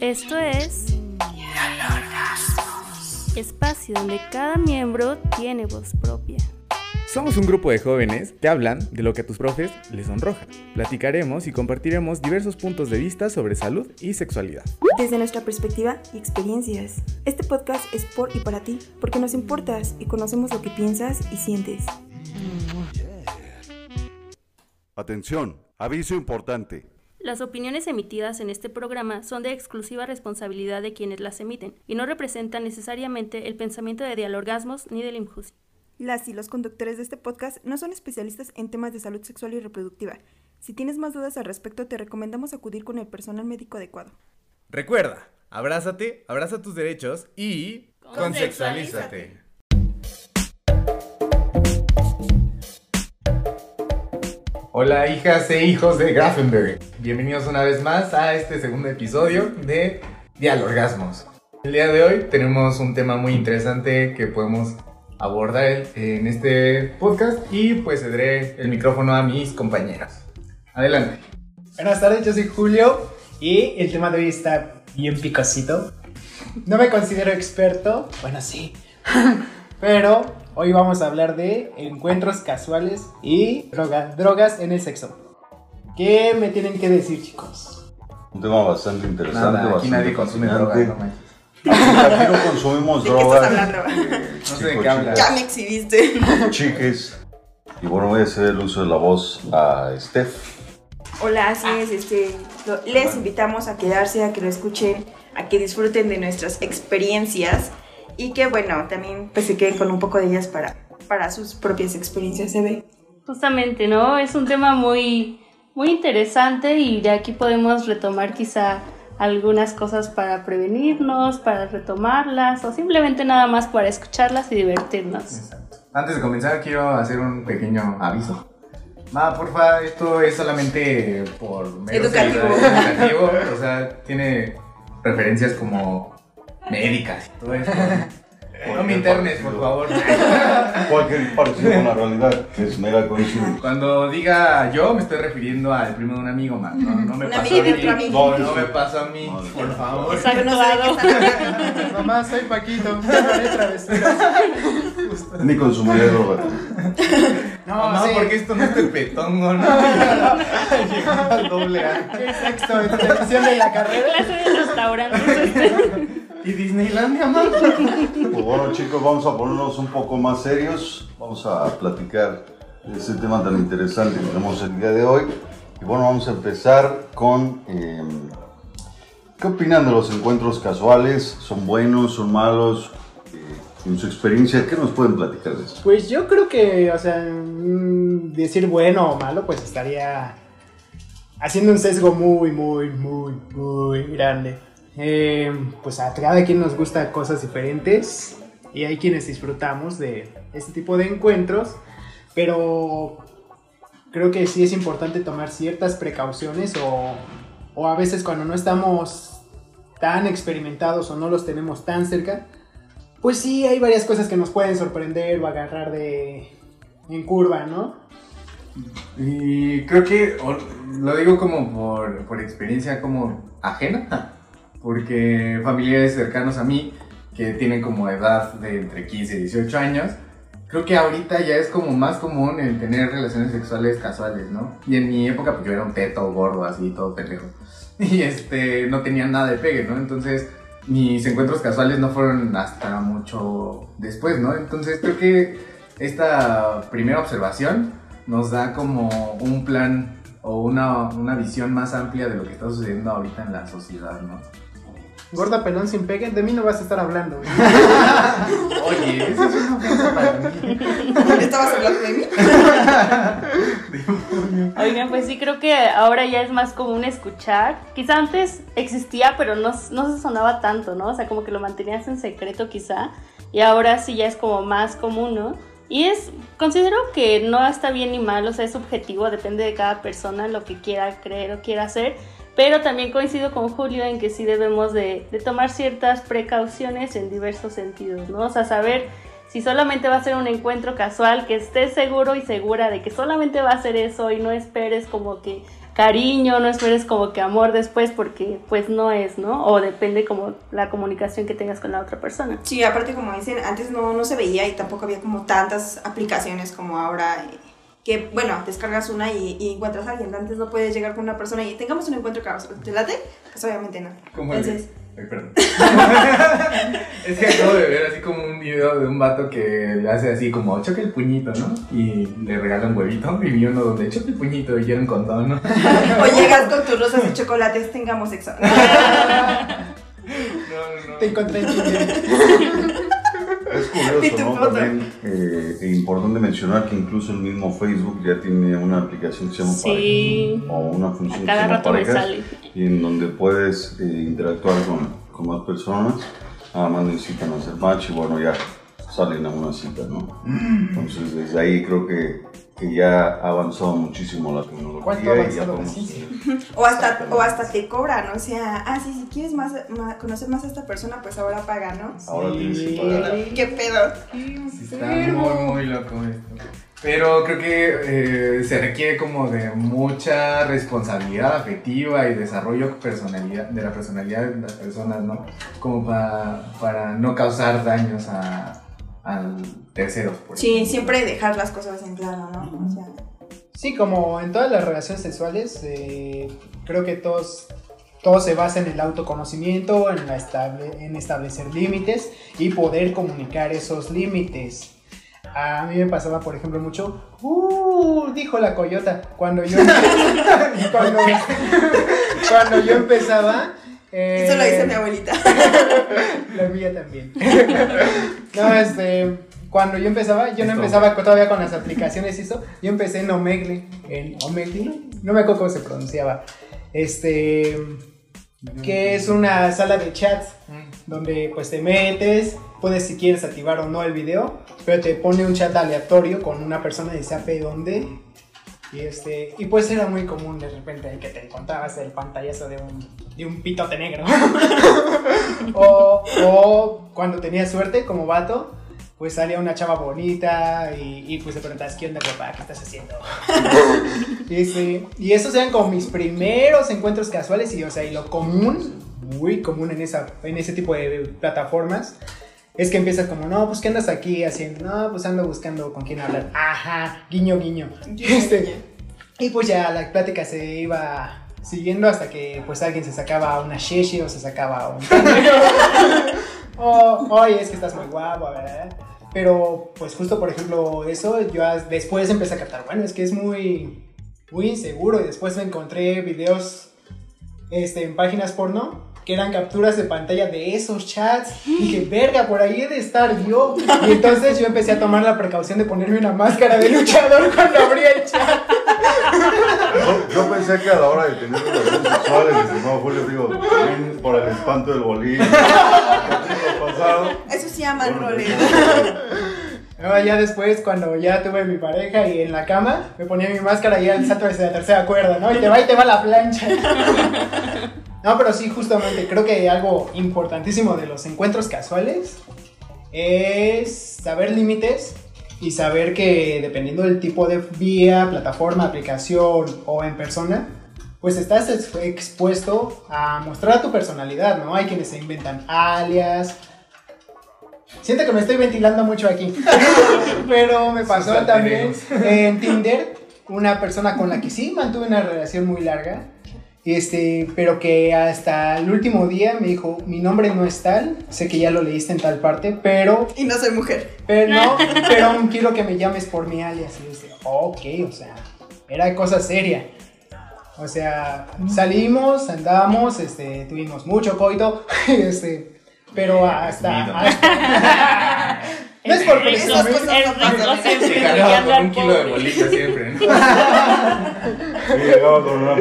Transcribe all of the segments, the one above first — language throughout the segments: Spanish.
Esto es Espacio donde cada miembro tiene voz propia. Somos un grupo de jóvenes que hablan de lo que a tus profes les sonroja. Platicaremos y compartiremos diversos puntos de vista sobre salud y sexualidad. Desde nuestra perspectiva y experiencias. Este podcast es por y para ti, porque nos importas y conocemos lo que piensas y sientes. Atención, aviso importante. Las opiniones emitidas en este programa son de exclusiva responsabilidad de quienes las emiten y no representan necesariamente el pensamiento de Dialorgasmos ni del IMJUSI. Las y los conductores de este podcast no son especialistas en temas de salud sexual y reproductiva. Si tienes más dudas al respecto, te recomendamos acudir con el personal médico adecuado. Recuerda, abrázate, abraza tus derechos y consexualízate. Hola hijas e hijos de Grafenberg. Bienvenidos una vez más a este segundo episodio de Dialorgasmos. El día de hoy tenemos un tema muy interesante que podemos abordar en este podcast y pues cederé el micrófono a mis compañeros. Adelante. Buenas tardes, yo soy Julio y el tema de hoy está bien picosito. No me considero experto, bueno sí, pero hoy vamos a hablar de encuentros casuales y droga- drogas en el sexo. ¿Qué me tienen que decir chicos? Un tema bastante interesante. Nada, aquí bastante nadie consume drogas, no manches. Aquí no consumimos ¿De qué drogas. estás hablando? No sé de Chico, qué hablas. Ya me exhibiste. Chiques. Y bueno, voy a hacer el uso de la voz a Steph. Hola, así es. Este, lo- les invitamos a quedarse, a que lo escuchen, a que disfruten de nuestras experiencias y que, bueno, también pues se queden con un poco de ellas para, para sus propias experiencias. ¿Se ve? Justamente, ¿no? Es un tema muy, muy interesante y de aquí podemos retomar quizá algunas cosas para prevenirnos, para retomarlas o simplemente nada más para escucharlas y divertirnos. Exacto. Antes de comenzar, quiero hacer un pequeño aviso. Ma, porfa, esto es solamente por mero Educativo. educativo. O sea, tiene referencias como médicas y todo eso. No me internes, por favor. Cualquier parecido con la realidad es mera coincidencia. Cuando diga yo, me estoy refiriendo al primo de un amigo, ma. No, no me amigo a mí. No, no me pasó a mí, por favor. Exacto. Mamá, soy Paquito. Ni consumiré drogas. No, Mamá, sí. porque esto no es tepetongo, ¿no? Llegando al doble A. ¿Qué sexto en televisión de la carrera? Clase de restaurantes. ¿Y Disneylandia, mamá? Pues bueno, chicos, vamos a ponernos un poco más serios. Vamos a platicar de este tema tan interesante que tenemos el día de hoy. Y bueno, vamos a empezar con. eh, ¿Qué opinan de los encuentros casuales? ¿Son buenos? ¿Son malos? Eh, en su experiencia, ¿qué nos pueden platicar de eso? Pues yo creo que, o sea, mm, decir bueno o malo, pues estaría haciendo un sesgo muy, muy, muy, muy grande. Eh, pues a cada quien nos gusta cosas diferentes y hay quienes disfrutamos de este tipo de encuentros, pero creo que sí es importante tomar ciertas precauciones o, o a veces cuando no estamos tan experimentados o no los tenemos tan cerca, pues sí, hay varias cosas que nos pueden sorprender o agarrar de en curva, ¿no? Y creo que lo digo como por, por experiencia como ajena, porque familiares cercanos a mí que tienen como edad de entre 15 y 18 años, creo que ahorita ya es como más común el tener relaciones sexuales casuales, ¿no? Y en mi época pues yo era un teto gordo así, todo pendejo. Y este, no tenía nada de pegue, ¿no? Entonces mis encuentros casuales no fueron hasta mucho después, ¿no? Entonces creo que esta primera observación nos da como un plan o una, una visión más amplia de lo que está sucediendo ahorita en la sociedad, ¿no? Gorda pelón sin pegue, de mí no vas a estar hablando. güey. Oye, eso es una ofensa para mí. ¿Estabas hablando de mí? Oigan, pues sí creo que ahora ya es más común escuchar. Quizá antes existía, pero no, no se sonaba tanto, ¿no? O sea, como que lo mantenías en secreto quizá. Y ahora sí ya es como más común, ¿no? Y es, considero que no está bien ni mal, o sea, es subjetivo, depende de cada persona lo que quiera creer o quiera hacer. Pero también coincido con Julio en que sí debemos de, tomar ciertas precauciones en diversos sentidos, ¿no? O sea, saber si solamente va a ser un encuentro casual, que estés seguro y segura de que solamente va a ser eso y no esperes como que cariño, no esperes como que amor después porque pues no es, ¿no? O depende como la comunicación que tengas con la otra persona. Sí, aparte como dicen, antes no, no se veía y tampoco había como tantas aplicaciones como ahora. Que bueno, descargas una y, y encuentras a alguien. Antes no puedes llegar con una persona y tengamos un encuentro casual. ¿Te late? Pues obviamente no. Como el- Entonces, Ay, perdón. es que acabo de ver así como un video de un vato que le hace así como choque el puñito, ¿no? Y le regala un huevito y vi uno donde choque el puñito y quiero un condón, ¿no? o llegas con tus rosas y chocolates, tengamos sexo. No, no. Te encontré en Tinder. Es curioso, ¿no? También eh, e importante mencionar que incluso el mismo Facebook ya tiene una aplicación que se llama Sí. Parejas, o una función que se llama rato me Parejas, sale. y en donde puedes eh, interactuar con, con más personas, nada más necesitan hacer match y bueno, ya salen a una cita, ¿no? Entonces desde ahí creo que, que ya ha avanzado muchísimo la tecnología. ¿Cuánto ha y ya podemos, O hasta, o hasta te cobran, o sea, ah, sí, si quieres más, más- conocer más a esta persona, pues ahora paga, ¿no? Ahora tienes que pagar. ¿Qué pedo? Sí, está muy, muy loco esto. Pero creo que eh, se requiere como de mucha responsabilidad afectiva y desarrollo personalidad, de la personalidad de las personas, ¿no? Como para, para no causar daños a, a terceros. por Sí, siempre dejar las cosas en claro, ¿no? O sea, Sí, como en todas las relaciones sexuales, eh, creo que todos, todo se basa en el autoconocimiento, en, la estable, en establecer límites y poder comunicar esos límites. A mí me pasaba, por ejemplo, mucho, uh, dijo la coyota, cuando yo, cuando, cuando yo empezaba... eh, eso lo dice mi abuelita. La mía también. no, este. Cuando yo empezaba, yo no empezaba todavía con las aplicaciones y eso. Yo empecé en Omegle. En Omegle. No me acuerdo cómo se pronunciaba. Este. Que es una sala de chats. Donde pues te metes. Puedes si quieres activar o no el video. Pero te pone un chat aleatorio con una persona de sabe dónde. Y este. Y pues era muy común de repente ahí que te encontrabas el pantallazo de un, de un pitote negro. o, o cuando tenías suerte como vato, pues salía una chava bonita y, y pues te preguntabas, ¿qué onda, papá? ¿Qué estás haciendo? y, este, y esos eran como mis primeros encuentros casuales y, o sea, y lo común, muy común en, esa, en ese tipo de plataformas, es que empiezas como, no, pues ¿qué andas aquí haciendo? No, pues ando buscando con quién hablar. Ajá, guiño, guiño. Este, y pues ya la plática se iba siguiendo hasta que pues alguien se sacaba una sheshi o se sacaba un... o, oye, es que estás muy guapo, ¿verdad? Pero pues justo por ejemplo eso, yo después empecé a captar, bueno, es que es muy, muy inseguro y después me encontré videos este, en páginas porno que eran capturas de pantalla de esos chats. Y dije, verga, por ahí he de estar yo. Y entonces yo empecé a tomar la precaución de ponerme una máscara de luchador cuando abría el chat. Yo, yo pensé que a la hora de tener relaciones sexuales, estimado Julio, digo, por el espanto del lo pasado. Eso se llama. No, ya después, cuando ya tuve mi pareja y en la cama, me ponía mi máscara y ya el salto desde la tercera cuerda, ¿no? Y te va y te va la plancha. No, pero sí, justamente, creo que algo importantísimo de los encuentros casuales es saber límites y saber que dependiendo del tipo de vía, plataforma, aplicación o en persona, pues estás ex- expuesto a mostrar tu personalidad, ¿no? Hay quienes se inventan alias. Siento que me estoy ventilando mucho aquí. Pero me pasó también en Tinder una persona con la que sí mantuve una relación muy larga. Este, pero que hasta el último día me dijo, mi nombre no es tal, sé que ya lo leíste en tal parte, pero Y no soy mujer. pero no, pero aún quiero que me llames por mi alias. Y yo dije, ok, o sea, era cosa seria. O sea, salimos, andamos, este, tuvimos mucho coito, este, pero hasta... Presumido. hasta- no es por rico, esas cosas no rico Se al un kilo de siempre, ¿no? Llegaba con una.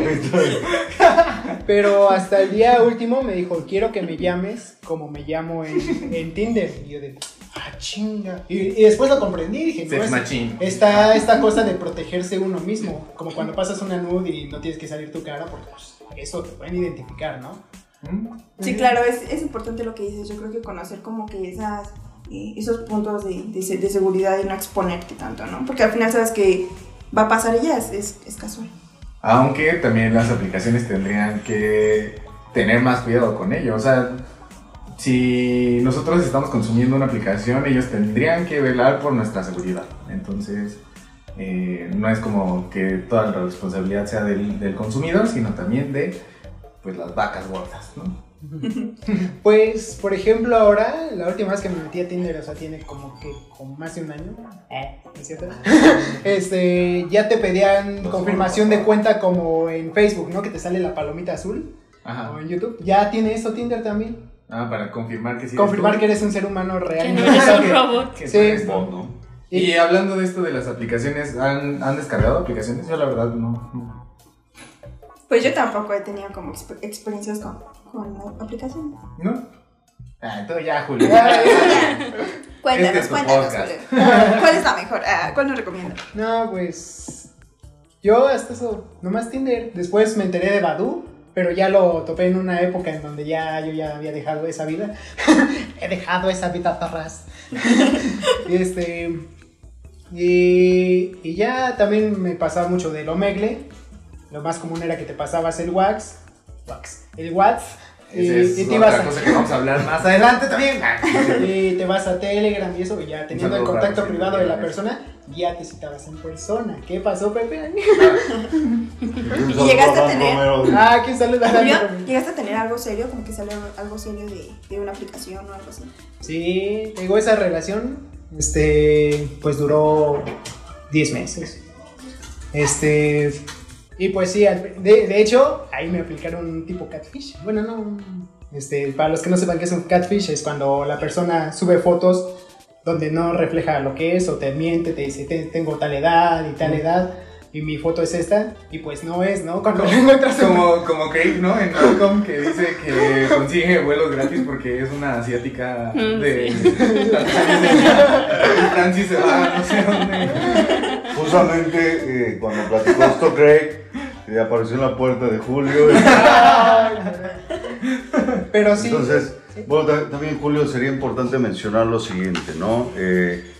Pero hasta el día último me dijo, quiero que me llames como me llamo en, en Tinder. Y yo de, ah, chinga. Y, y después lo comprendí y dije, no, es- está esta cosa de protegerse uno mismo. Como cuando pasas una nude y no tienes que salir tu cara porque pues, eso te pueden identificar, ¿no? ¿Mm? Sí, claro, es, es importante lo que dices. Yo creo que conocer como que esas, esos puntos de, de, de seguridad y no exponerte tanto, ¿no? Porque al final sabes que va a pasar y ya es, es, es casual. Aunque también las aplicaciones tendrían que tener más cuidado con ello. O sea, si nosotros estamos consumiendo una aplicación, ellos tendrían que velar por nuestra seguridad. Entonces, eh, no es como que toda la responsabilidad sea del, del consumidor, sino también de pues, las vacas gordas, ¿no? Pues, por ejemplo, ahora, la última vez que me metí a Tinder, o sea, tiene como que como más de un año, eh, ¿no es cierto? este, ya te pedían confirmación de cuenta como en Facebook, ¿no? Que te sale la palomita azul, Ajá. o en YouTube. Ya tiene eso Tinder también. Ah, para confirmar que sí. Confirmar eres que eres un ser humano Que real. no y eres un robot. tú, que Sí. ¿no? Y hablando de esto de las aplicaciones, ¿han, han descargado aplicaciones? Yo la verdad no. Pues yo tampoco he tenido como exper- experiencias con, con la aplicación. ¿No? Ah, tú ya, Julio. Cuéntanos, Este cuéntanos. Julio. ¿Cuál es la mejor? Ah, ¿Cuál nos recomienda? No, pues. Yo hasta eso, nomás Tinder. Después me enteré de Badu, pero ya lo topé en una época en donde ya yo ya había dejado esa vida. He dejado esa vida atrás. y este. Y, y ya también me pasaba mucho del Omegle. Lo más común era que te pasabas el wax. Wax. El wax. Y, es y te otra ibas a- cosa que vamos a hablar más adelante también. y te vas a Telegram y eso, y ya teniendo el contacto privado de la persona, ya te citabas en persona. ¿Qué pasó, Pepe? ¿Y llegaste a tener-. Ah, ¿quién saluda? ¿llegaste a tener algo serio? Como que salió algo serio de, de una aplicación o algo así. Sí, digo, esa relación, este, pues duró 10 meses. Este, y pues sí, de, de hecho, ahí me aplicaron un tipo catfish. Bueno, no, este, para los que no sepan qué es un catfish, es cuando la persona sube fotos donde no refleja lo que es o te miente, te dice, "Te- tengo tal edad y tal edad. Y mi foto es esta, y pues no es, ¿no? Cuando lo encuentras en- Como, como Craig, ¿no? En Malcolm que dice que consigue vuelos gratis porque es una asiática Mm, de Y Francis se va no sé dónde. Justamente eh, cuando platicó esto Craig, apareció en la puerta de Julio. y- Pero sí. Entonces, bueno, ta- también Julio sería importante mencionar lo siguiente, ¿no? Eh,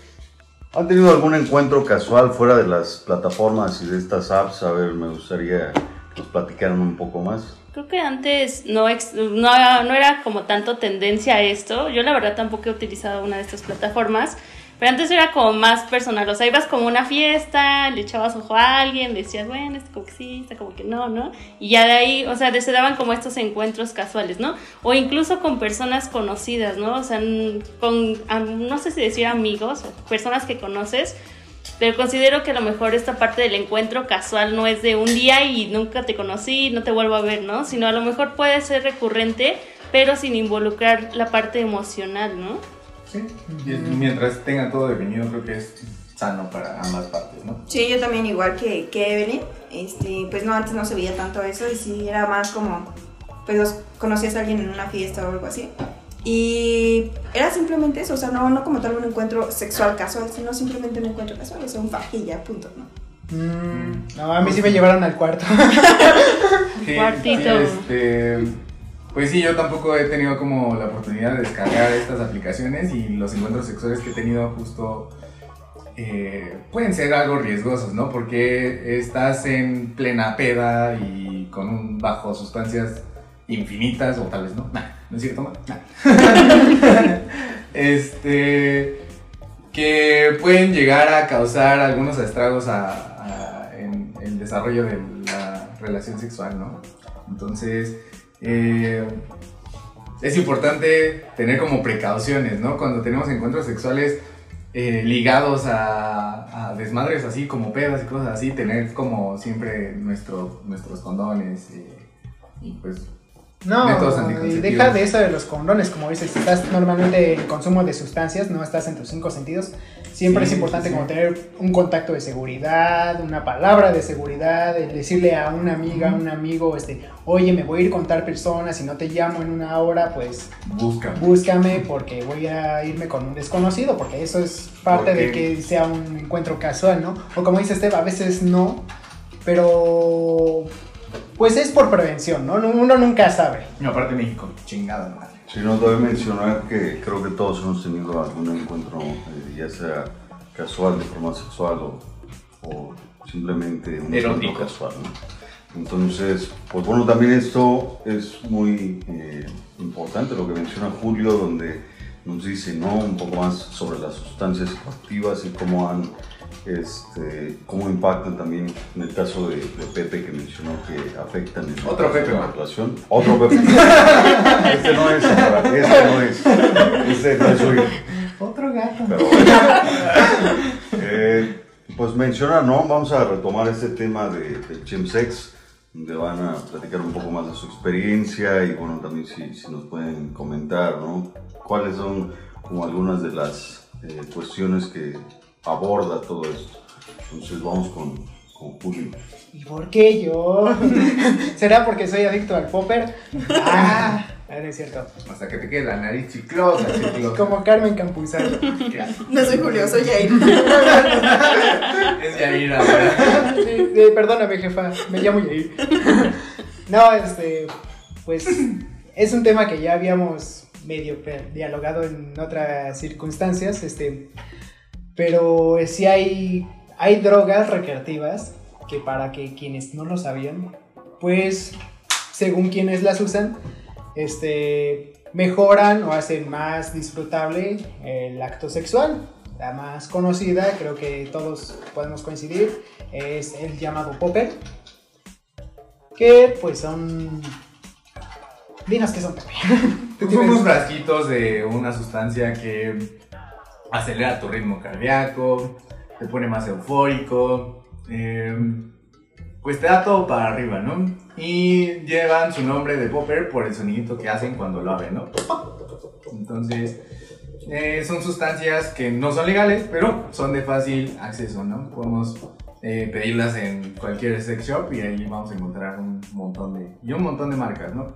¿Han tenido algún encuentro casual fuera de las plataformas y de estas apps? A ver, me gustaría que nos platicaran un poco más. Creo que antes no, ex- no, no era como tanto tendencia a esto. Yo la verdad tampoco he utilizado una de estas plataformas. Pero antes era como más personal. O sea, ibas como a una fiesta, le echabas ojo a alguien, decías, bueno, este como que sí, este como que no, ¿no? Y ya de ahí, o sea, se daban como estos encuentros casuales, ¿no? O incluso con personas conocidas, ¿no? O sea, n- con, no sé si decir amigos o personas que conoces. Pero considero que a lo mejor esta parte del encuentro casual no es de un día y nunca te conocí, no te vuelvo a ver, ¿no? Sino a lo mejor puede ser recurrente, pero sin involucrar la parte emocional, ¿no? Sí. Y mientras tenga todo definido, creo que es sano para ambas partes, ¿no? Sí, yo también igual que, que Evelyn, este, pues no, antes no se veía tanto eso y sí era más como, pues los- conocías a alguien en una fiesta o algo así. Y era simplemente eso, o sea, no, no como tal un encuentro sexual casual, sino simplemente un encuentro casual, o sea, un fajilla, punto, ¿no? Mm, no, a mí sí me llevaron al cuarto. Sí, Cuartito. este, pues sí, yo tampoco he tenido como la oportunidad de descargar estas aplicaciones y los encuentros sexuales que he tenido justo eh, pueden ser algo riesgosos, ¿no? Porque estás en plena peda y con un bajo sustancias infinitas o tal vez no. Nah, no es cierto, ma- nah. este que pueden llegar a causar algunos estragos a- en el desarrollo de la relación sexual, ¿no? Entonces, eh, es importante tener como precauciones, ¿no? Cuando tenemos encuentros sexuales eh, ligados a, desmadres así como pedas y cosas así, tener como siempre nuestro, nuestros condones eh, y pues No, anticonceptivos. deja de eso de los condones, como dices, estás normalmente en consumo de sustancias, no estás en tus cinco sentidos, siempre Sí, es importante sí, como tener un contacto de seguridad, una palabra de seguridad, el decirle a una amiga, a un amigo, este, oye, me voy a ir con tal persona, si no te llamo en una hora, pues busca. búscame porque voy a irme con un desconocido, porque eso es parte de que sea un encuentro casual, ¿no? O como dice Esteba, a veces no, pero pues es por prevención, ¿no? Uno nunca sabe. Y aparte México, chingada madre. Si no, debe mencionar que creo que todos hemos tenido algún encuentro, eh, ya sea casual, de forma sexual o, o simplemente un Erótico. encuentro casual, ¿no? Entonces, pues bueno, también esto es muy eh, importante lo que menciona Julio, donde nos dice ¿no? un poco más sobre las sustancias activas y cómo han este, cómo impactan también en el caso de, de Pepe que mencionó que afectan en Otro Pepe, la actuación. Otro Pepe. este no es, este no es. Este no es suyo. Otro gato. Pero. Eh, pues menciona, ¿no? Vamos a retomar este tema de, del chemsex, donde van a platicar un poco más de su experiencia y bueno, también si, si nos pueden comentar, ¿no? ¿Cuáles son como algunas de las eh, cuestiones que aborda todo esto? Entonces vamos con, con Julio. ¿Y por qué yo? ¿Será porque soy adicto al popper? Ah, no es cierto. Hasta que te quede la nariz chiclosa, chiclosa. Como Carmen Campuzano. No soy Julio, soy Jair. Es Yair ahora. Sí, sí, perdóname, jefa, me llamo Yair. No, este, pues es un tema que ya habíamos medio dialogado en otras circunstancias, este, pero sí hay, hay drogas recreativas que para que quienes no lo sabían, pues según quienes las usan, este, mejoran o hacen más disfrutable el acto sexual. La más conocida, creo que todos podemos coincidir, es el llamado popper. Que pues son... Dinos que son. Tú Son unos frasquitos de una sustancia que acelera tu ritmo cardíaco, te pone más eufórico, eh, pues te da todo para arriba, ¿no? Y llevan su nombre de popper por el sonidito que hacen cuando lo abren, ¿no? Entonces, eh, son sustancias que no son legales, pero son de fácil acceso, ¿no? Podemos eh, pedirlas en cualquier sex shop y ahí vamos a encontrar un montón de, y un montón de marcas, ¿no?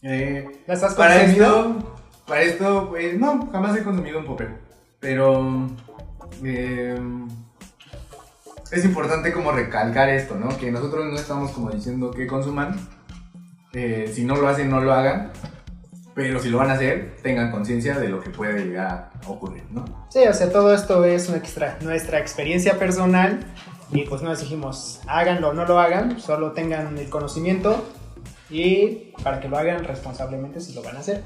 Eh, ¿Las has para consumido? esto, para esto, pues no, jamás he consumido un popper. Pero eh, es importante como recalcar esto, ¿no? Que nosotros no estamos como diciendo que consuman. Eh, si no lo hacen, no lo hagan. Pero si lo van a hacer, tengan conciencia de lo que puede llegar a ocurrir, ¿no? Sí, o sea, todo esto es nuestra, nuestra experiencia personal y pues no les dijimos háganlo o no lo hagan, solo tengan el conocimiento y para que lo hagan responsablemente si lo van a hacer.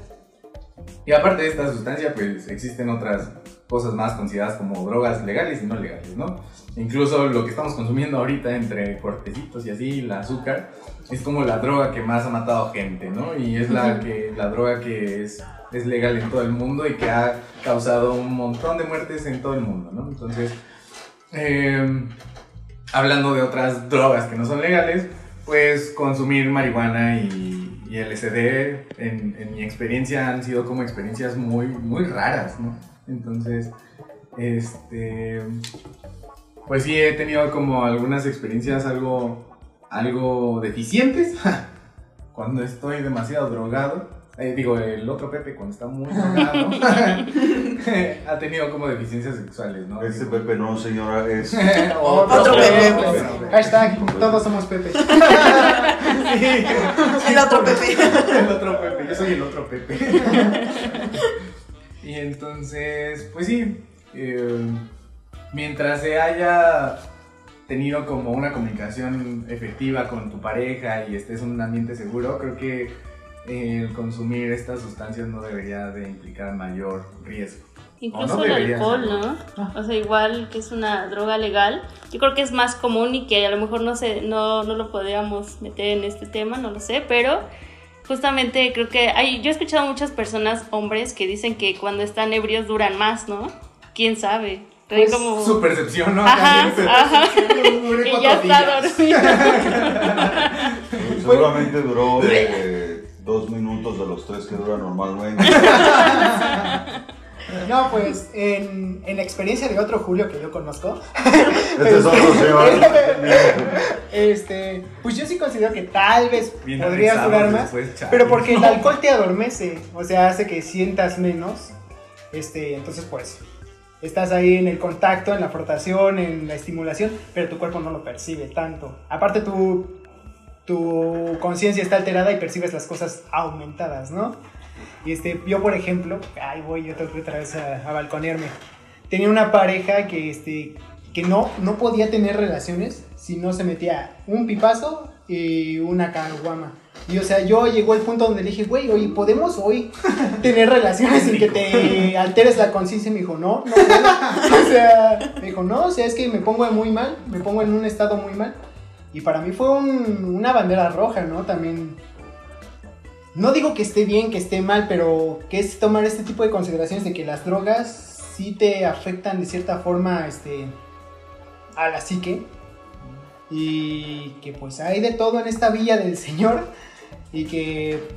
Y aparte de esta sustancia, pues existen otras cosas más consideradas como drogas legales y no legales, ¿no? Incluso lo que estamos consumiendo ahorita entre cortecitos y así, el azúcar, es como la droga que más ha matado gente, ¿no? Y es la, que, la droga que es, es legal en todo el mundo y que ha causado un montón de muertes en todo el mundo, ¿no? Entonces, eh, hablando de otras drogas que no son legales, pues consumir marihuana y, y LSD, en, en mi experiencia, han sido como experiencias muy, muy raras, ¿no? Entonces, este, pues sí he tenido como algunas experiencias algo, algo deficientes cuando estoy demasiado drogado. Eh, digo, el otro Pepe cuando está muy drogado ha tenido como deficiencias sexuales, ¿no? Este Pepe no, señora, es... Otro Pepe. Hashtag, todos somos Pepe. El otro Pepe. el otro Pepe, yo soy el otro Pepe. Y entonces, pues sí, eh, mientras se haya tenido como una comunicación efectiva con tu pareja y estés en un ambiente seguro, creo que eh, el consumir estas sustancias no debería de implicar mayor riesgo. Incluso no el alcohol, ser. ¿no? O sea, igual que es una droga legal, yo creo que es más común y que a lo mejor no sé, no, no lo podríamos meter en este tema, no lo sé, pero justamente creo que hay, yo he escuchado muchas personas, hombres, que dicen que cuando están ebrios duran más, ¿no? ¿Quién sabe? Pues, como... Su percepción, ¿no? Ajá, También, ajá. y ya está dormido. Seguramente duró eh, dos minutos de los tres que dura normalmente. No, pues en, en la experiencia de otro Julio que yo conozco, Este es otro señor. este, pues yo sí considero que tal vez Bien podrías durar más. Pero porque el alcohol te adormece, o sea, hace que sientas menos. Este, entonces pues estás ahí en el contacto, en la frotación, en la estimulación, pero tu cuerpo no lo percibe tanto. Aparte tu tu conciencia está alterada y percibes las cosas aumentadas, ¿no? Y este, yo por ejemplo, ay voy, yo tengo otra vez a, a balconearme. Tenía una pareja que este que no no podía tener relaciones si no se metía un pipazo y una caguama. Y o sea, yo llegó el punto donde le dije, güey, oye, ¿podemos hoy tener relaciones sin que te alteres la conciencia? Y me dijo, no, no puedo. O sea, me dijo, no, o sea, es que me pongo muy mal, me pongo en un estado muy mal. Y para mí fue un- una bandera roja, ¿no? También. No digo que esté bien, que esté mal, pero que es tomar este tipo de consideraciones de que las drogas sí te afectan de cierta forma este, a la psique. Y que pues hay de todo en esta villa del Señor. Y que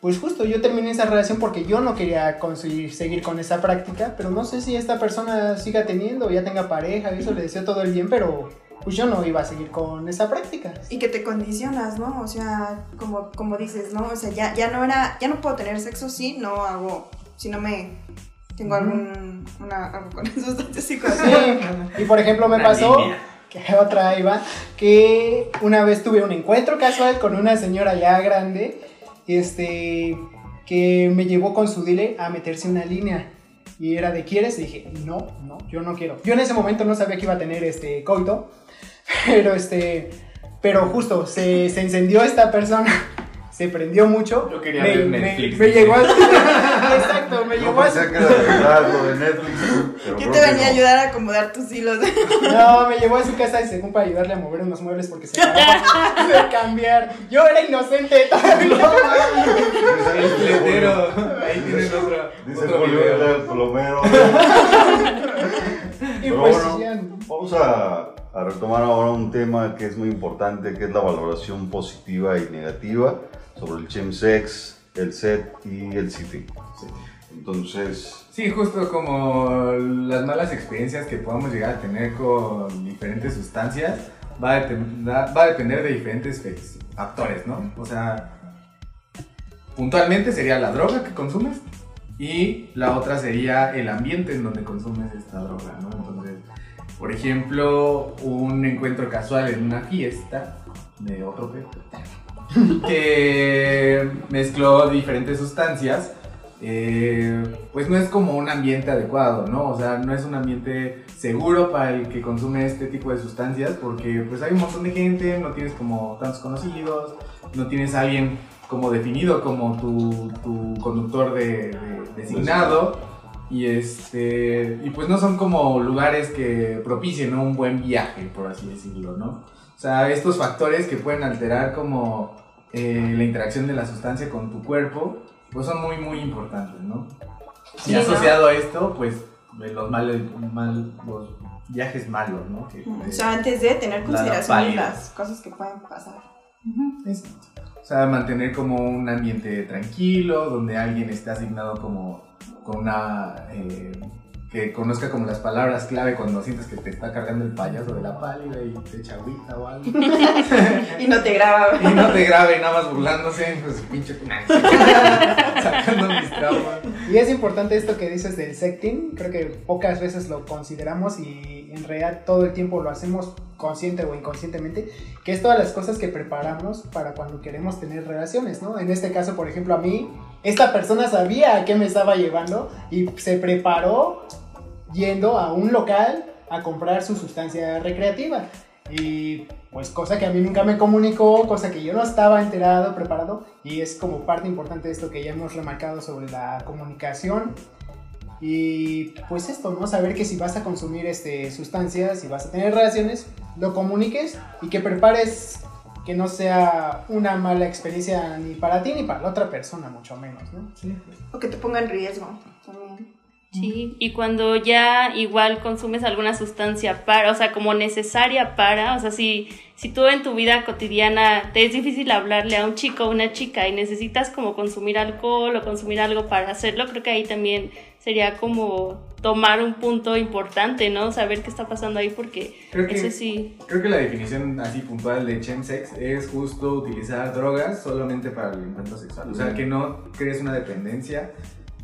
pues justo yo terminé esa relación porque yo no quería conseguir seguir con esa práctica. Pero no sé si esta persona siga teniendo, ya tenga pareja, y eso le deseo todo el bien, pero pues yo no iba a seguir con esa práctica. Y que te condicionas, ¿no? O sea, como, como dices, ¿no? O sea, ya, ya no era, ya no puedo tener sexo si no hago, si no me tengo algún, una, algo con sustancias Sí, y por ejemplo me Una pasó línea. que otra iba que una vez tuve un encuentro casual con una señora ya grande este que me llevó con su dile a meterse una línea y era de quieres y dije no no yo no quiero yo en ese momento no sabía que iba a tener este coito pero este pero justo se, se encendió esta persona se prendió mucho Yo quería me, ver me- Netflix, me llegó a exacto me llegó a que era verdad lo de Netflix. pero Yo creo te venía a ayudar a acomodar tus hilos. No, me llevó a su casa y según para ayudarle a mover unos muebles porque se acababa de cambiar. Yo era inocente todavía. El fletero. Ahí tienes otro, Dice otro video. era el plomero. Y pues bueno, ya. Vamos a, a retomar ahora un tema que es muy importante, que es la valoración positiva y negativa sobre el chemsex, el set y el CT. Entonces, Sí, justo como las malas experiencias que podamos llegar a tener con diferentes sustancias va a, va a depender de diferentes fe- factores, ¿no? O sea, puntualmente sería la droga que consumes y la otra sería el ambiente en donde consumes esta droga, ¿no? Entonces, por ejemplo, un encuentro casual en una fiesta de otro peo que mezcló diferentes sustancias eh, pues no es como un ambiente adecuado, ¿no? O sea, no es un ambiente seguro para el que consume este tipo de sustancias porque pues hay un montón de gente, no tienes como tantos conocidos, no tienes a alguien como definido como tu, tu conductor de- designado y este y pues no son como lugares que propicien ¿no? un buen viaje, por así decirlo, ¿no? O sea, estos factores que pueden alterar como eh, la interacción de la sustancia con tu cuerpo, pues son muy, muy importantes, ¿no? Sí, y ¿no? asociado a esto, pues de los, males, mal, los viajes malos, ¿no? Que, O eh, sea, antes de tener consideración pálida. las cosas que pueden pasar. es- o sea, mantener como un ambiente tranquilo, donde alguien esté asignado como con una... eh, que conozca como las palabras clave cuando sientes que te está cargando el payaso de la pálida y te echa agüita o algo. Y no te graba. Y no te grabe nada más burlándose, pues pinche sacando mis traumas. Y es importante esto que dices del secting. Creo que pocas veces lo consideramos y en realidad todo el tiempo lo hacemos consciente o inconscientemente. Que es todas las cosas que preparamos para cuando queremos tener relaciones, ¿no? En este caso, por ejemplo, a mí, esta persona sabía a qué me estaba llevando y se preparó yendo a un local a comprar su sustancia recreativa. Y pues cosa que a mí nunca me comunicó, cosa que yo no estaba enterado, preparado, y es como parte importante de esto que ya hemos remarcado sobre la comunicación. Y pues esto, ¿no? Saber que si vas a consumir este, sustancias, si vas a tener relaciones, lo comuniques y que prepares que no sea una mala experiencia ni para ti ni para la otra persona, mucho menos, ¿no? O que te ponga en riesgo también. Sí, y cuando ya igual consumes alguna sustancia para, o sea, como necesaria para, o sea, si, si tú en tu vida cotidiana te es difícil hablarle a un chico o una chica y necesitas como consumir alcohol o consumir algo para hacerlo, creo que ahí también sería como tomar un punto importante, ¿no? Saber qué está pasando ahí porque Creo que- eso sí. Creo que la definición así puntual de chemsex es justo utilizar drogas solamente para el encuentro sexual. O sea, que no crees una dependencia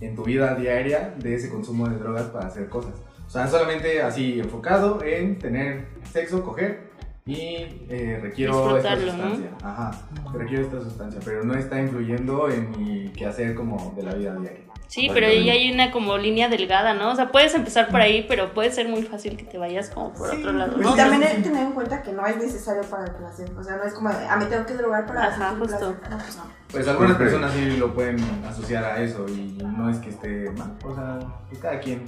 en tu vida diaria de ese consumo de drogas para hacer cosas. O sea, solamente así enfocado en tener sexo, coger y eh, requiero esta sustancia. Ajá, requiero esta sustancia, pero no está influyendo en mi quehacer como de la vida diaria. Sí, pero ahí hay una como línea delgada, ¿no? O sea, puedes empezar por ahí, pero puede ser muy fácil que te vayas como por otro lado, Y ¿no? también hay que tener en cuenta que no es necesario para el placer. O sea, no es como, ah, me tengo que drogar para Ajá, justo. placer. No, pues no. Pues algunas personas sí lo pueden asociar a eso y no es que esté mal, o sea, pues cada quien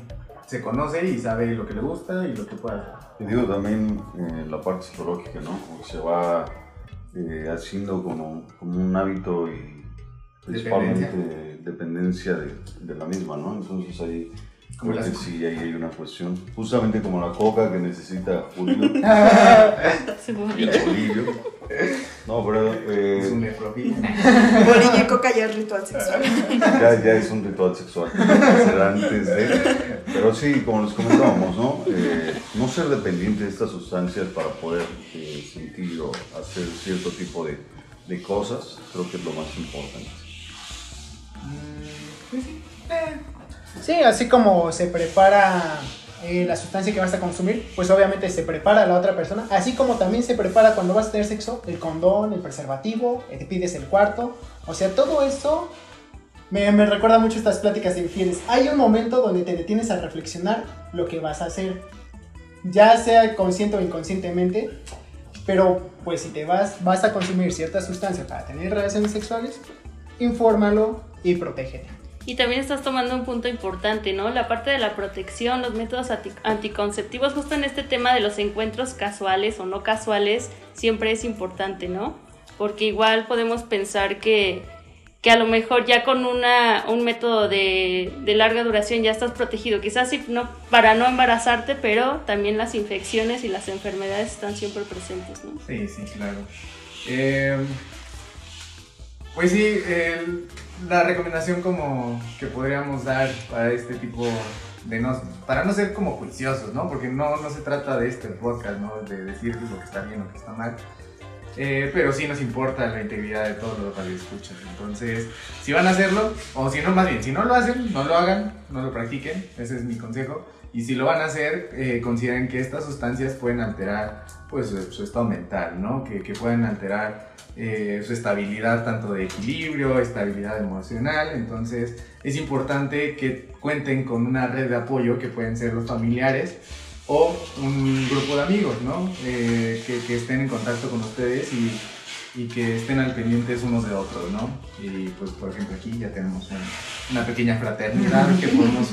se conoce y sabe lo que le gusta y lo que puede hacer. Y digo también eh, la parte psicológica, ¿no? Como que se va eh, haciendo como, como un hábito y principalmente dependencia, de, de la misma, ¿no? Entonces ahí Como sí, ahí hay una cuestión. Justamente como la coca que necesita Julio y el bolillo. No, pero eh, Es un nefrofílico. Bolillo y coca ya es ritual sexual. ya, ya es un ritual sexual. Será antes de. Pero sí, como les comentábamos, ¿no? Eh, no ser dependiente de estas sustancias para poder eh, sentir o hacer cierto tipo de, de cosas, creo que es lo más importante. Sí, así como se prepara eh, la sustancia que vas a consumir, pues obviamente se prepara la otra persona, así como también se prepara cuando vas a tener sexo, el condón, el preservativo, eh, te pides el cuarto, o sea, todo eso me, me recuerda mucho estas pláticas de infieles. Hay un momento donde te detienes a reflexionar lo que vas a hacer, ya sea consciente o inconscientemente, pero pues si te vas, vas a consumir cierta sustancia para tener relaciones sexuales, infórmalo y protégete. Y también estás tomando un punto importante, ¿no? La parte de la protección, los métodos anti- anticonceptivos, justo en este tema de los encuentros casuales o no casuales, siempre es importante, ¿no? Porque igual podemos pensar que, que a lo mejor ya con una, un método de, de larga duración ya estás protegido, quizás sí, no, para no embarazarte, pero también las infecciones y las enfermedades están siempre presentes, ¿no? Sí, sí, claro. Eh, pues sí, el- la recomendación como que podríamos dar para este tipo de no, para no ser como juiciosos, ¿no? Porque no, no se trata de este podcast, ¿no? De decir lo que está bien o lo que está mal. Eh, pero sí nos importa la integridad de todos los radioescuchas. Entonces, si van a hacerlo, o si no, más bien, si no lo hacen, no lo hagan, no lo practiquen. Ese es mi consejo. Y si lo van a hacer, eh, consideren que estas sustancias pueden alterar pues, su, estado mental, ¿no? Que, que pueden alterar eh, su estabilidad tanto de equilibrio, estabilidad emocional. Entonces, es importante que cuenten con una red de apoyo que pueden ser los familiares o un grupo de amigos, ¿no? Eh, que, que estén en contacto con ustedes y, y que estén al pendientes unos de otros, ¿no? Y pues, por ejemplo, aquí ya tenemos un- una pequeña fraternidad que podemos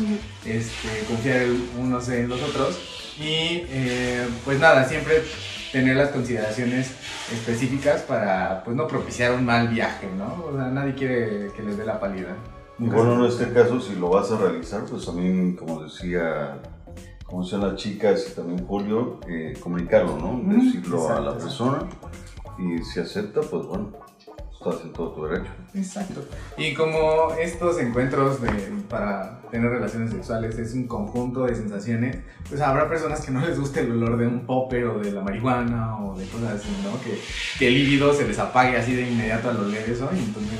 este, confiar unos en los otros. Y eh, pues nada, siempre tener las consideraciones específicas para pues no propiciar un mal viaje, ¿no? O sea, nadie quiere que les dé la pálida. Y bueno, en este caso, si lo vas a realizar, pues también, como decía, como decían las chicas y también Julio, eh, comunicarlo, ¿no? Decirlo a la persona y si acepta, pues bueno, estás en todo tu derecho. Exacto. Y como estos encuentros de- para tener relaciones sexuales es un conjunto de sensaciones, pues habrá personas que no les guste el olor de un popper o de la marihuana o de cosas así, ¿no? Que, que el líbido se les apague así de inmediato al oler eso y entonces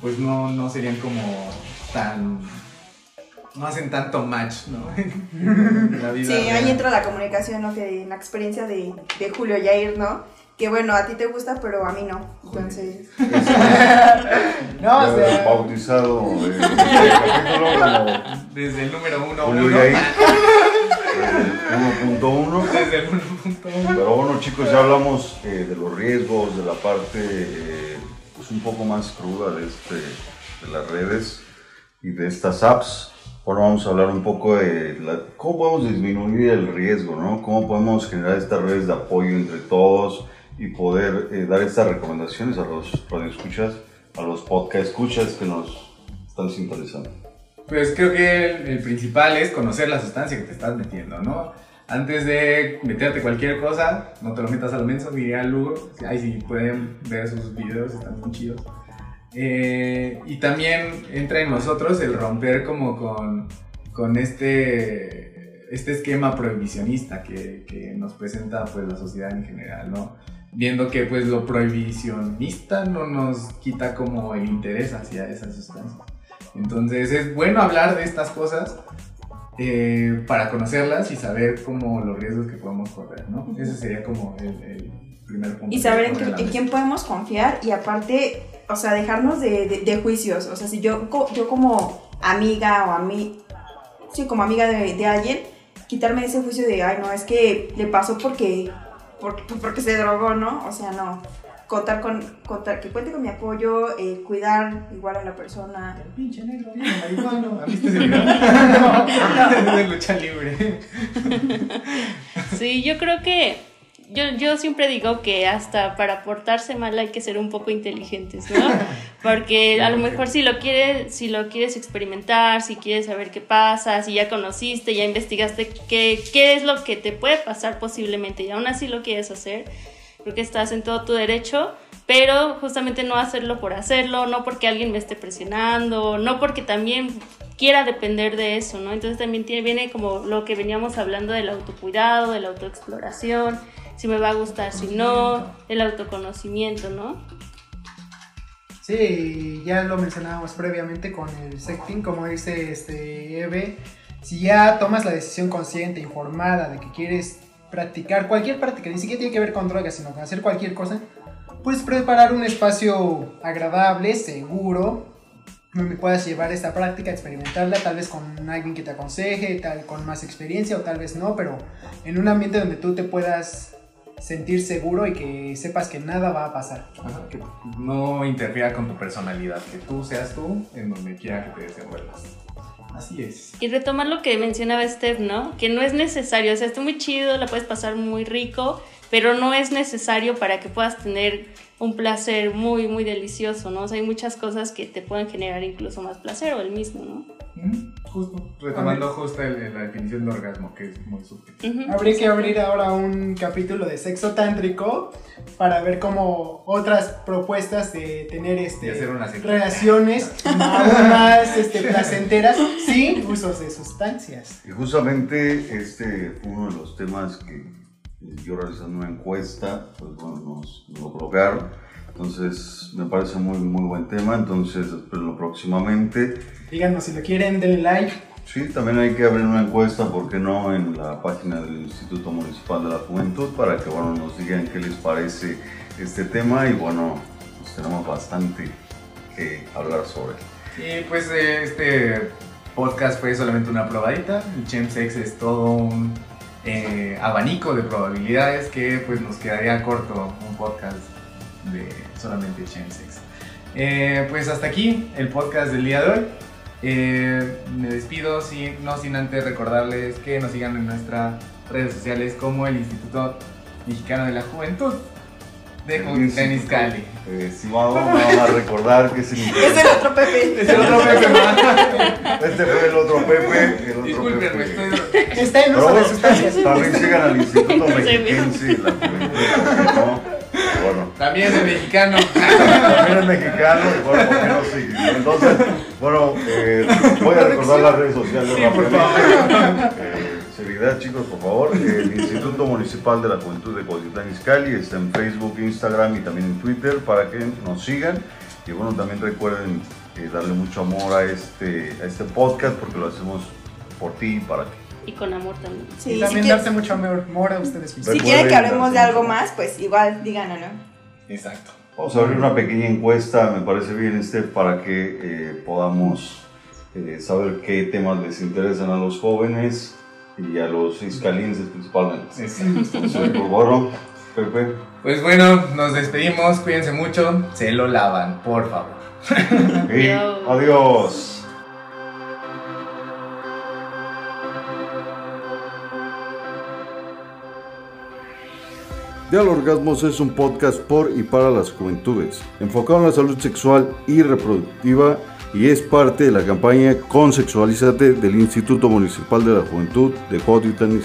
pues no, no serían como tan... no hacen tanto match, ¿no? La vida Sí, ahí real. entra la comunicación, ¿no? Que en la experiencia de, de Julio Yair, ¿no? Que bueno, a ti te gusta, pero a mí no. Entonces, No, o sea, bautizado eh, capítulo como Desde el número uno, Julio uno, Yair, eh, 1.1. desde el 1.1. Pero bueno, chicos, ya hablamos eh, de los riesgos, de la parte eh, pues un poco más cruda de, este, de las redes y de estas apps. Ahora vamos a hablar un poco de la- cómo podemos disminuir el riesgo, ¿no? Cómo podemos generar estas redes de apoyo entre todos y poder eh, dar estas recomendaciones a los radioescuchas, a los podcast escuchas que nos están sintonizando. Pues creo que el, el principal es conocer la sustancia que te estás metiendo, ¿no? Antes de meterte cualquier cosa, no te lo metas al menso, diría Lugo. Ahí sí pueden ver sus videos, están muy chidos. Eh, y también entra en nosotros el romper como con, con este, este esquema prohibicionista que, que nos presenta pues la sociedad en general, ¿no? Viendo que pues lo prohibicionista no nos quita como el interés hacia esas sustancias. Entonces es bueno hablar de estas cosas eh, para conocerlas y saber como los riesgos que podemos correr, ¿no? Ese sería como el, el primer punto. Y saber en, en quién podemos confiar y aparte, o sea, dejarnos de, de- de juicios. O sea, si yo, yo como amiga o a mí, sí, como amiga de, de alguien, quitarme ese juicio de, ay, no, es que le pasó porque, porque, porque se drogó, ¿no? O sea, no. Contar con, contar, que cuente con mi apoyo, eh, cuidar igual a la persona. El pinche negro, bien marihuano. ¿Has visto ese video? no, de lucha libre. Sí, yo creo que yo, yo siempre digo que hasta para portarse mal hay que ser un poco inteligentes, ¿no? Porque a lo mejor si lo quieres, si lo quieres experimentar, si quieres saber qué pasa, si ya conociste, ya investigaste qué, qué es lo que te puede pasar posiblemente y aún así lo quieres hacer, creo que estás en todo tu derecho, pero justamente no hacerlo por hacerlo, no porque alguien me esté presionando, no porque también quiera depender de eso, ¿no? Entonces también tiene, viene como lo que veníamos hablando del autocuidado, de la autoexploración, si me va a gustar, si no, el autoconocimiento, ¿no? Sí, ya lo mencionábamos previamente con el sexting, como dice este Eve, si ya tomas la decisión consciente, informada de que quieres practicar cualquier práctica, ni siquiera tiene que ver con drogas, sino con hacer cualquier cosa, puedes preparar un espacio agradable, seguro, donde puedas llevar esta práctica, experimentarla, tal vez con alguien que te aconseje, tal con más experiencia o tal vez no, pero en un ambiente donde tú te puedas sentir seguro y que sepas que nada va a pasar. Ajá, que no interfiera con tu personalidad, que tú seas tú en donde quiera que te desenvuelvas. Así es. Y retomar lo que mencionaba Steph, ¿no? Que no es necesario, o sea, está muy chido, la puedes pasar muy rico, pero no es necesario para que puedas tener un placer muy, muy delicioso, ¿no? O sea, hay muchas cosas que te pueden generar incluso más placer o el mismo, ¿no? Mm, Justo, retomando justo el- la definición de orgasmo, que es muy subjetiva. Ujú. Habría que abrir ahora un capítulo de sexo tántrico para ver cómo otras propuestas de tener este relaciones más este, placenteras sin usos de sustancias. Y justamente este fue uno de los temas que yo realizando una encuesta, pues bueno, nos, nos lo colocaron. Entonces me parece muy, muy buen tema, entonces espero próximamente. Díganos si lo quieren, denle like. Sí, también hay que abrir una encuesta, ¿por qué no?, en la página del Instituto Municipal de la Juventud para que, bueno, nos digan qué les parece este tema y, bueno, pues tenemos bastante que hablar sobre él. Y pues este podcast fue solamente una probadita. El Chemsex es todo un eh, abanico de probabilidades que pues nos quedaría corto un podcast de solamente Chemsex. Eh, pues hasta aquí el podcast del día de hoy. Eh, me despido, sin, no sin antes recordarles que nos sigan en nuestras redes sociales como el Instituto Mexicano de la Juventud de Juntán Izcalli. Eh, estimado, vamos a recordar que. Es el otro Pepe. Es el otro Pepe más. Este fue el otro Pepe, el otro Disculpenme, Pepe. estoy... Está en uso de sustancias. También sigan al Instituto Sí, Mexiquense la. Bueno, También el mexicano. también es mexicano y bueno, ¿por qué no sigue? Entonces, bueno, eh, voy a recordar las redes sociales Sí, rápidamente. Eh, chicos, por favor. El Instituto Municipal de la Juventud de Coyotlán Izcalli está en Facebook, Instagram y también en Twitter para que nos sigan. Y bueno, también recuerden eh, darle mucho amor a este, a este podcast porque lo hacemos por ti y para ti. Y con amor también. Sí, y si, también qui- darse mucho amor, amor a ustedes mismos. si quieren que hablemos de algo más, pues igual díganlo, ¿no? Exacto. Vamos a abrir una pequeña encuesta, me parece bien, este, para que eh, podamos eh, saber qué temas les interesan a los jóvenes y a los iscalenses principalmente. Exacto. Entonces, por favor, Pepe. Pues bueno, nos despedimos, cuídense mucho, se lo lavan, por favor. Y Adiós. adiós. Dial Orgasmos es un podcast por y para las juventudes, enfocado en la salud sexual y reproductiva y es parte de la campaña Consexualízate del Instituto Municipal de la Juventud de Cuautitlán.